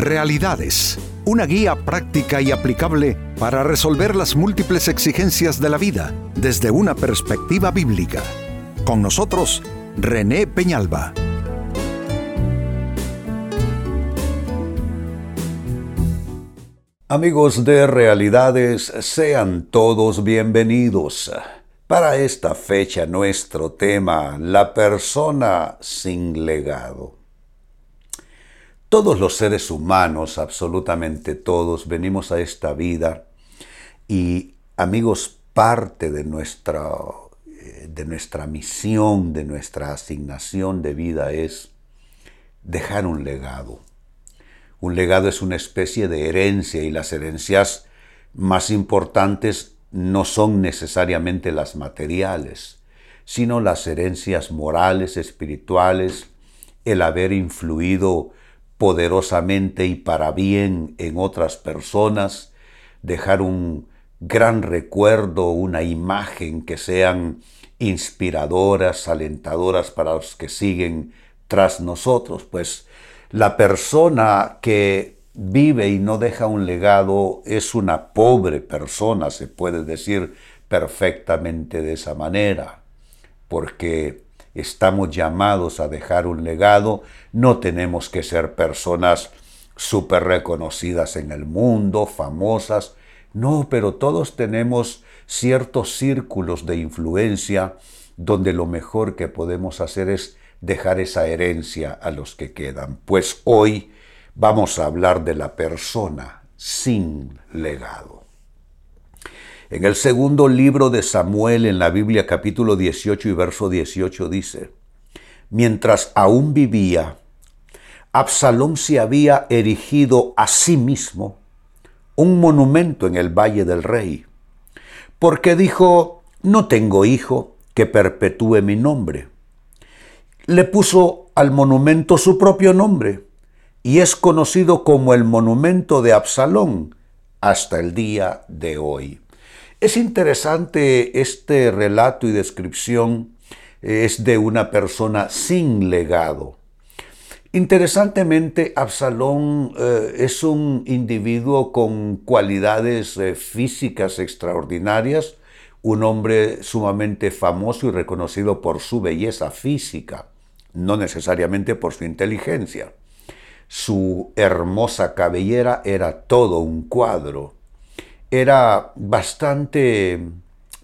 Realidades, una guía práctica y aplicable para resolver las múltiples exigencias de la vida desde una perspectiva bíblica. Con nosotros, René Peñalba. Amigos de Realidades, sean todos bienvenidos. Para esta fecha nuestro tema, la persona sin legado. Todos los seres humanos, absolutamente todos, venimos a esta vida y amigos, parte de nuestra, eh, de nuestra misión, de nuestra asignación de vida es dejar un legado. Un legado es una especie de herencia y las herencias más importantes no son necesariamente las materiales, sino las herencias morales, espirituales, el haber influido poderosamente y para bien en otras personas, dejar un gran recuerdo, una imagen que sean inspiradoras, alentadoras para los que siguen tras nosotros, pues la persona que vive y no deja un legado es una pobre persona, se puede decir perfectamente de esa manera, porque estamos llamados a dejar un legado, no tenemos que ser personas súper reconocidas en el mundo, famosas, no, pero todos tenemos ciertos círculos de influencia donde lo mejor que podemos hacer es dejar esa herencia a los que quedan. Pues hoy vamos a hablar de la persona sin legado. En el segundo libro de Samuel en la Biblia capítulo 18 y verso 18 dice, mientras aún vivía, Absalón se había erigido a sí mismo un monumento en el Valle del Rey, porque dijo, no tengo hijo que perpetúe mi nombre. Le puso al monumento su propio nombre y es conocido como el monumento de Absalón hasta el día de hoy. Es interesante este relato y descripción, es de una persona sin legado. Interesantemente, Absalón eh, es un individuo con cualidades eh, físicas extraordinarias, un hombre sumamente famoso y reconocido por su belleza física, no necesariamente por su inteligencia. Su hermosa cabellera era todo un cuadro. Era bastante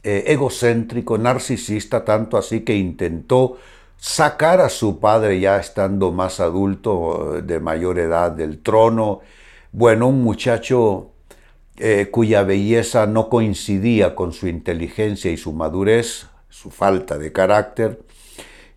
eh, egocéntrico, narcisista, tanto así que intentó sacar a su padre ya estando más adulto, de mayor edad, del trono. Bueno, un muchacho eh, cuya belleza no coincidía con su inteligencia y su madurez, su falta de carácter.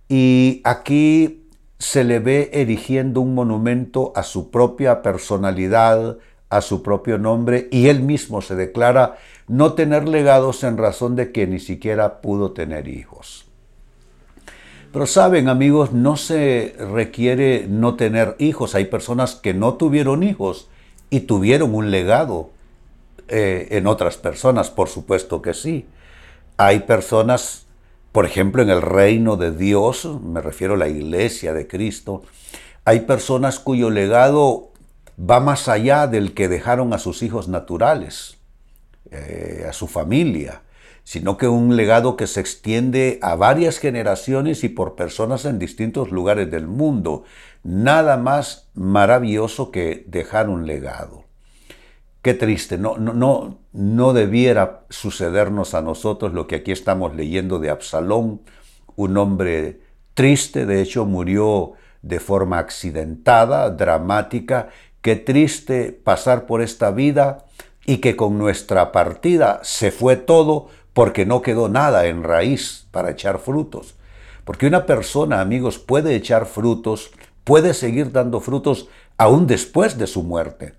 Y aquí se le ve erigiendo un monumento a su propia personalidad, a su propio nombre, y él mismo se declara no tener legados en razón de que ni siquiera pudo tener hijos. Pero saben amigos, no se requiere no tener hijos. Hay personas que no tuvieron hijos y tuvieron un legado eh, en otras personas, por supuesto que sí. Hay personas por ejemplo, en el reino de Dios, me refiero a la iglesia de Cristo, hay personas cuyo legado va más allá del que dejaron a sus hijos naturales, eh, a su familia, sino que un legado que se extiende a varias generaciones y por personas en distintos lugares del mundo. Nada más maravilloso que dejar un legado. Qué triste, no, no, no, no debiera sucedernos a nosotros lo que aquí estamos leyendo de Absalón, un hombre triste, de hecho murió de forma accidentada, dramática, qué triste pasar por esta vida y que con nuestra partida se fue todo porque no quedó nada en raíz para echar frutos. Porque una persona, amigos, puede echar frutos, puede seguir dando frutos aún después de su muerte.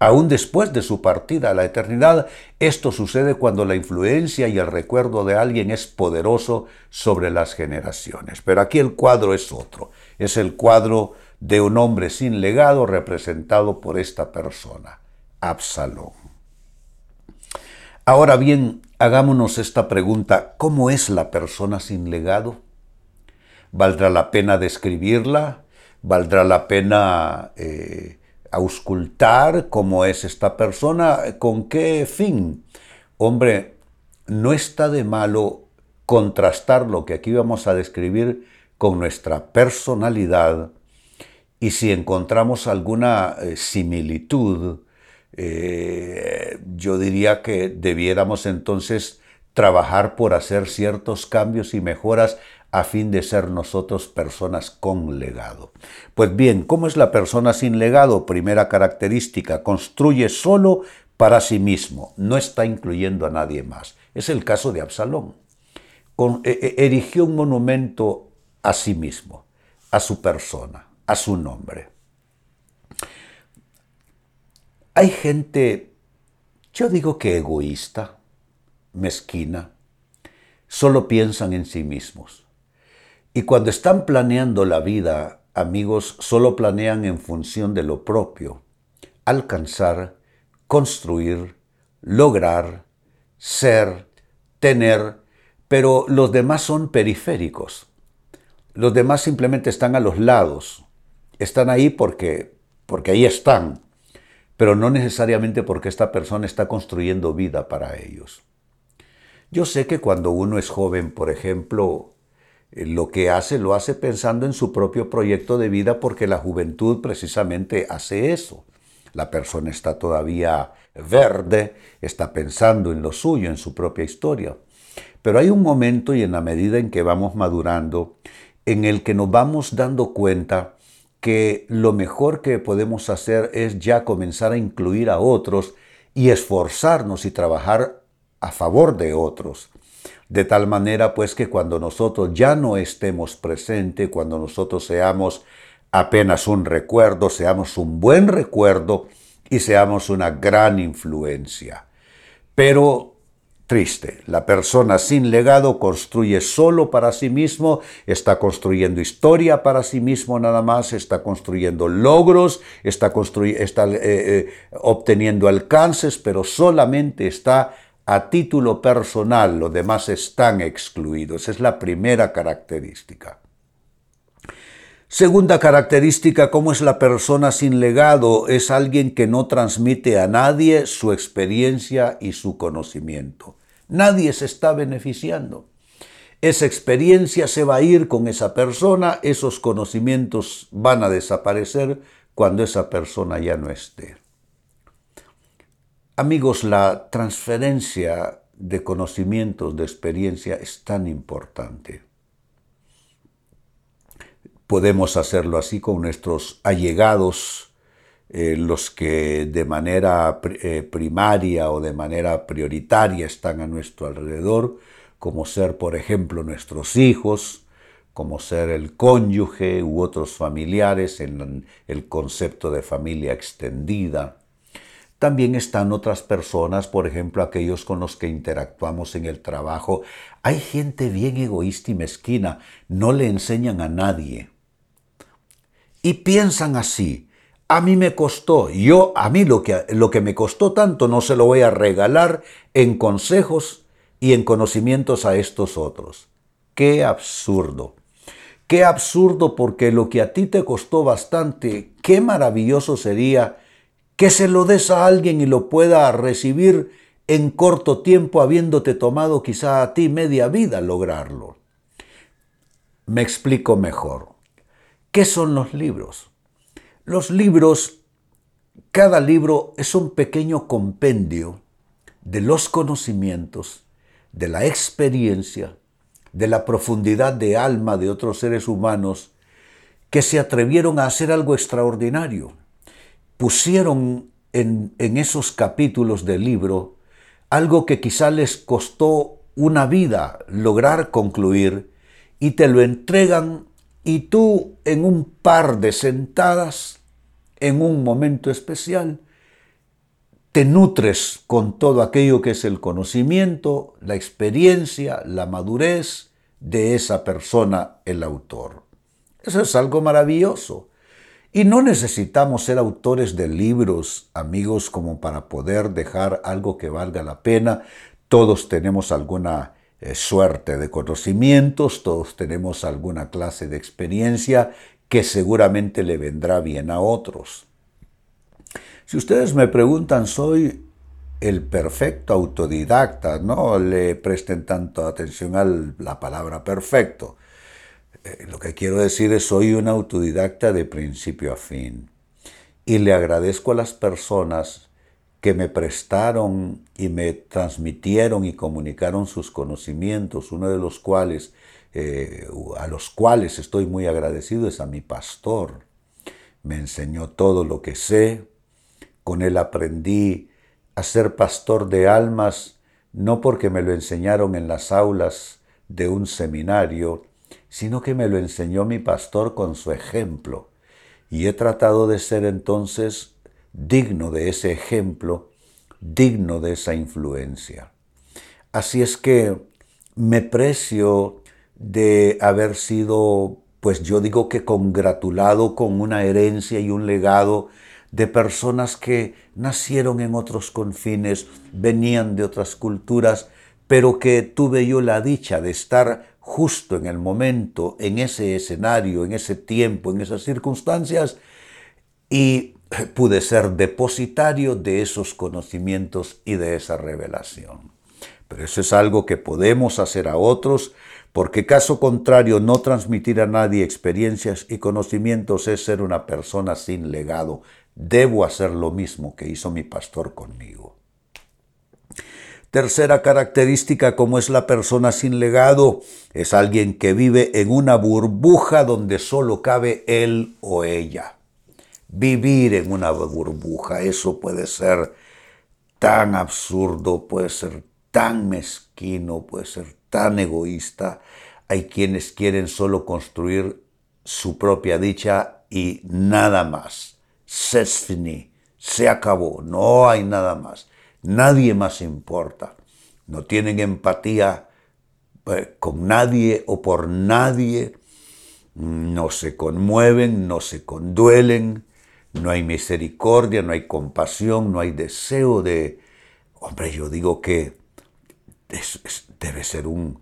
Aún después de su partida a la eternidad, esto sucede cuando la influencia y el recuerdo de alguien es poderoso sobre las generaciones. Pero aquí el cuadro es otro. Es el cuadro de un hombre sin legado representado por esta persona, Absalón. Ahora bien, hagámonos esta pregunta, ¿cómo es la persona sin legado? ¿Valdrá la pena describirla? ¿Valdrá la pena... Eh, auscultar cómo es esta persona, con qué fin. Hombre, no está de malo contrastar lo que aquí vamos a describir con nuestra personalidad y si encontramos alguna eh, similitud, eh, yo diría que debiéramos entonces trabajar por hacer ciertos cambios y mejoras a fin de ser nosotros personas con legado. Pues bien, ¿cómo es la persona sin legado? Primera característica, construye solo para sí mismo, no está incluyendo a nadie más. Es el caso de Absalón. E, e, erigió un monumento a sí mismo, a su persona, a su nombre. Hay gente, yo digo que egoísta, mezquina, solo piensan en sí mismos. Y cuando están planeando la vida, amigos, solo planean en función de lo propio, alcanzar, construir, lograr, ser, tener, pero los demás son periféricos. Los demás simplemente están a los lados. Están ahí porque, porque ahí están, pero no necesariamente porque esta persona está construyendo vida para ellos. Yo sé que cuando uno es joven, por ejemplo, eh, lo que hace lo hace pensando en su propio proyecto de vida porque la juventud precisamente hace eso. La persona está todavía verde, está pensando en lo suyo, en su propia historia. Pero hay un momento y en la medida en que vamos madurando, en el que nos vamos dando cuenta que lo mejor que podemos hacer es ya comenzar a incluir a otros y esforzarnos y trabajar a favor de otros. De tal manera pues que cuando nosotros ya no estemos presentes, cuando nosotros seamos apenas un recuerdo, seamos un buen recuerdo y seamos una gran influencia. Pero triste, la persona sin legado construye solo para sí mismo, está construyendo historia para sí mismo nada más, está construyendo logros, está, eh, eh, obteniendo alcances, pero solamente está a título personal, los demás están excluidos. Es la primera característica. Segunda característica, ¿cómo es la persona sin legado? Es alguien que no transmite a nadie su experiencia y su conocimiento. Nadie se está beneficiando. Esa experiencia se va a ir con esa persona, esos conocimientos van a desaparecer cuando esa persona ya no esté. Amigos, la transferencia de conocimientos, de experiencia es tan importante. Podemos hacerlo así con nuestros allegados, eh, los que de manera eh, primaria o de manera prioritaria están a nuestro alrededor, como ser, por ejemplo, nuestros hijos, como ser el cónyuge u otros familiares en el concepto de familia extendida también están otras personas, por ejemplo, aquellos con los que interactuamos en el trabajo. Hay gente bien egoísta y mezquina, no le enseñan a nadie. Y piensan así, a mí me costó, yo a mí lo que, lo que me costó tanto no se lo voy a regalar en consejos y en conocimientos a estos otros. Qué absurdo. Qué absurdo porque lo que a ti te costó bastante, qué maravilloso sería que se lo des a alguien y lo pueda recibir en corto tiempo habiéndote tomado quizá a ti media vida lograrlo. Me explico mejor. ¿Qué son los libros? Los libros, cada libro es un pequeño compendio de los conocimientos, de la experiencia, de la profundidad de alma de otros seres humanos que se atrevieron a hacer algo extraordinario. Pusieron en, esos capítulos del libro algo que quizá les costó una vida lograr concluir y te lo entregan y tú en un par de sentadas, en un momento especial, te nutres con todo aquello que es el conocimiento, la experiencia, la madurez de esa persona, el autor. Eso es algo maravilloso. Y no necesitamos ser autores de libros, amigos, como para poder dejar algo que valga la pena. Todos tenemos alguna eh, suerte de conocimientos, todos tenemos alguna clase de experiencia que seguramente le vendrá bien a otros. Si ustedes me preguntan, soy el perfecto autodidacta, no le presten tanto atención a la palabra perfecto. Eh, lo que quiero decir es, soy un autodidacta de principio a fin. Y le agradezco a las personas que me prestaron y me transmitieron y comunicaron sus conocimientos, uno de los cuales, eh, a los cuales estoy muy agradecido es a mi pastor. Me enseñó todo lo que sé, con él aprendí a ser pastor de almas, no porque me lo enseñaron en las aulas de un seminario, sino que me lo enseñó mi pastor con su ejemplo. Y he tratado de ser entonces digno de ese ejemplo, digno de esa influencia. Así es que me precio de haber sido, pues yo digo que congratulado con una herencia y un legado de personas que nacieron en otros confines, venían de otras culturas, pero que tuve yo la dicha de estar justo en el momento, en ese escenario, en ese tiempo, en esas circunstancias, y pude ser depositario de esos conocimientos y de esa revelación. Pero eso es algo que podemos hacer a otros, porque caso contrario, no transmitir a nadie experiencias y conocimientos es ser una persona sin legado. Debo hacer lo mismo que hizo mi pastor conmigo. Tercera característica, como es la persona sin legado, es alguien que vive en una burbuja donde solo cabe él o ella. Vivir en una burbuja, eso puede ser tan absurdo, puede ser tan mezquino, puede ser tan egoísta. Hay quienes quieren solo construir su propia dicha y nada más. Se se acabó, no hay nada más. Nadie más importa. No tienen empatía eh, con nadie o por nadie. No se conmueven, no se conduelen. No hay misericordia, no hay compasión, no hay deseo de... Hombre, yo digo que debe ser un,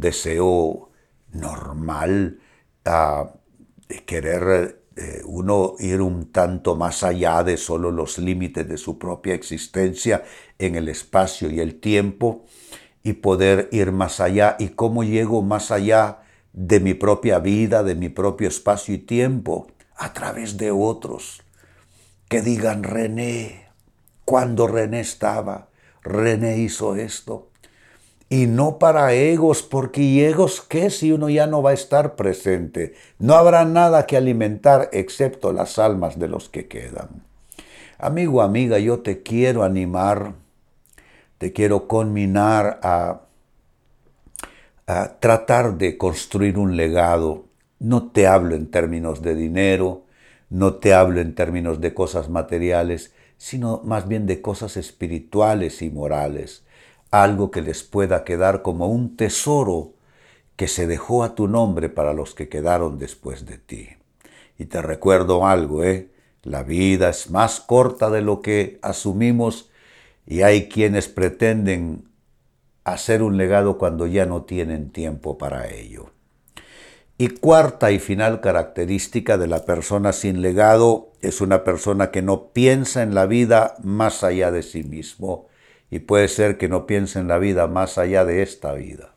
deseo normal ah, querer eh, uno ir un tanto más allá de solo los límites de su propia existencia en el espacio y el tiempo y poder ir más allá. ¿Y cómo llego más allá de mi propia vida, de mi propio espacio y tiempo? A través de otros que digan René, cuando René estaba, René hizo esto, y no para egos, porque egos qué si uno ya no va a estar presente? No habrá nada que alimentar excepto las almas de los que quedan. Amigo, amiga, yo te quiero animar, te quiero conminar a, a tratar de construir un legado. No te hablo en términos de dinero, no te hablo en términos de cosas materiales, sino más bien de cosas espirituales y morales algo que les pueda quedar como un tesoro que se dejó a tu nombre para los que quedaron después de ti. Y te recuerdo algo, ¿eh? La vida es más corta de lo que asumimos y hay quienes pretenden hacer un legado cuando ya no tienen tiempo para ello. Y cuarta y final característica de la persona sin legado es una persona que no piensa en la vida más allá de sí mismo, y puede ser que no piense en la vida más allá de esta vida.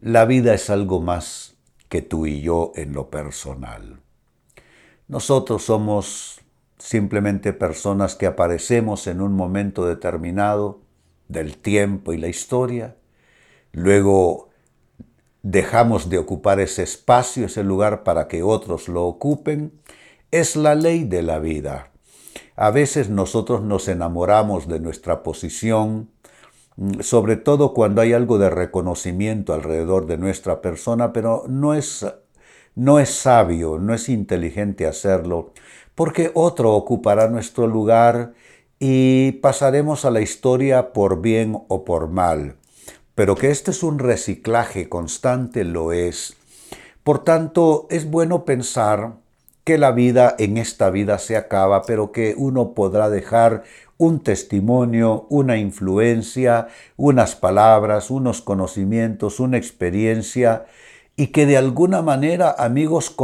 La vida es algo más que tú y yo en lo personal. Nosotros somos simplemente personas que aparecemos en un momento determinado del tiempo y la historia, luego dejamos de ocupar ese espacio, ese lugar para que otros lo ocupen, es la ley de la vida. A veces nosotros nos enamoramos de nuestra posición, mm, sobre todo cuando hay algo de reconocimiento alrededor de nuestra persona, pero no es, no es sabio, no es inteligente hacerlo, porque otro ocupará nuestro lugar y pasaremos a la historia por bien o por mal. Pero que este es un reciclaje constante lo es. Por tanto, es bueno pensar que la vida en esta vida se acaba, pero que uno podrá dejar un testimonio, una influencia, unas palabras, unos conocimientos, una experiencia, y que de alguna manera, amigos,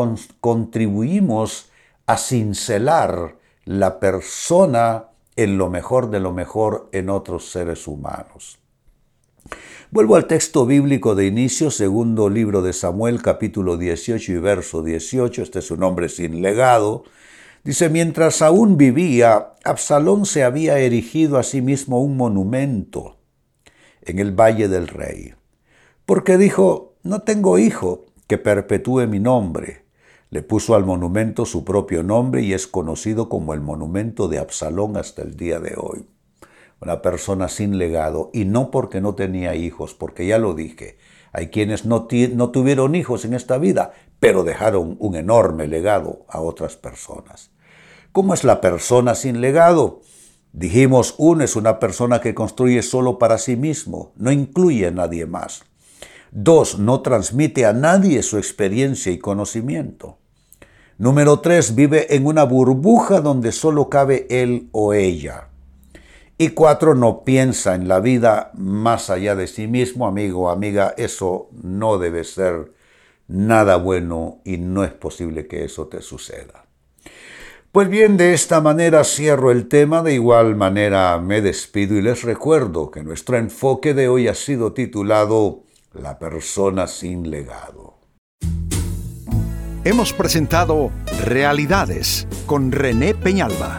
contribuimos a cincelar la persona en lo mejor de lo mejor en otros seres humanos. Vuelvo al texto bíblico de inicio, segundo libro de Samuel, capítulo 18 y verso 18. Este es un hombre sin legado. Dice, mientras aún vivía, Absalón se había erigido a sí mismo un monumento en el Valle del Rey, porque dijo, no tengo hijo que perpetúe mi nombre. Le puso al monumento su propio nombre y es conocido como el monumento de Absalón hasta el día de hoy una persona sin legado, y no porque no tenía hijos, porque ya lo dije, hay quienes no, no tuvieron hijos en esta vida, pero dejaron un enorme legado a otras personas. ¿Cómo es la persona sin legado? Dijimos, uno es una persona que construye solo para sí mismo, no incluye a nadie más. Dos, no transmite a nadie su experiencia y conocimiento. Número tres, vive en una burbuja donde solo cabe él o ella. Y cuatro, no piensa en la vida más allá de sí mismo, amigo amiga, eso no debe ser nada bueno y no es posible que eso te suceda. Pues bien, de esta manera cierro el tema, de igual manera me despido y les recuerdo que nuestro enfoque de hoy ha sido titulado La persona sin legado. Hemos presentado Realidades con René Peñalba.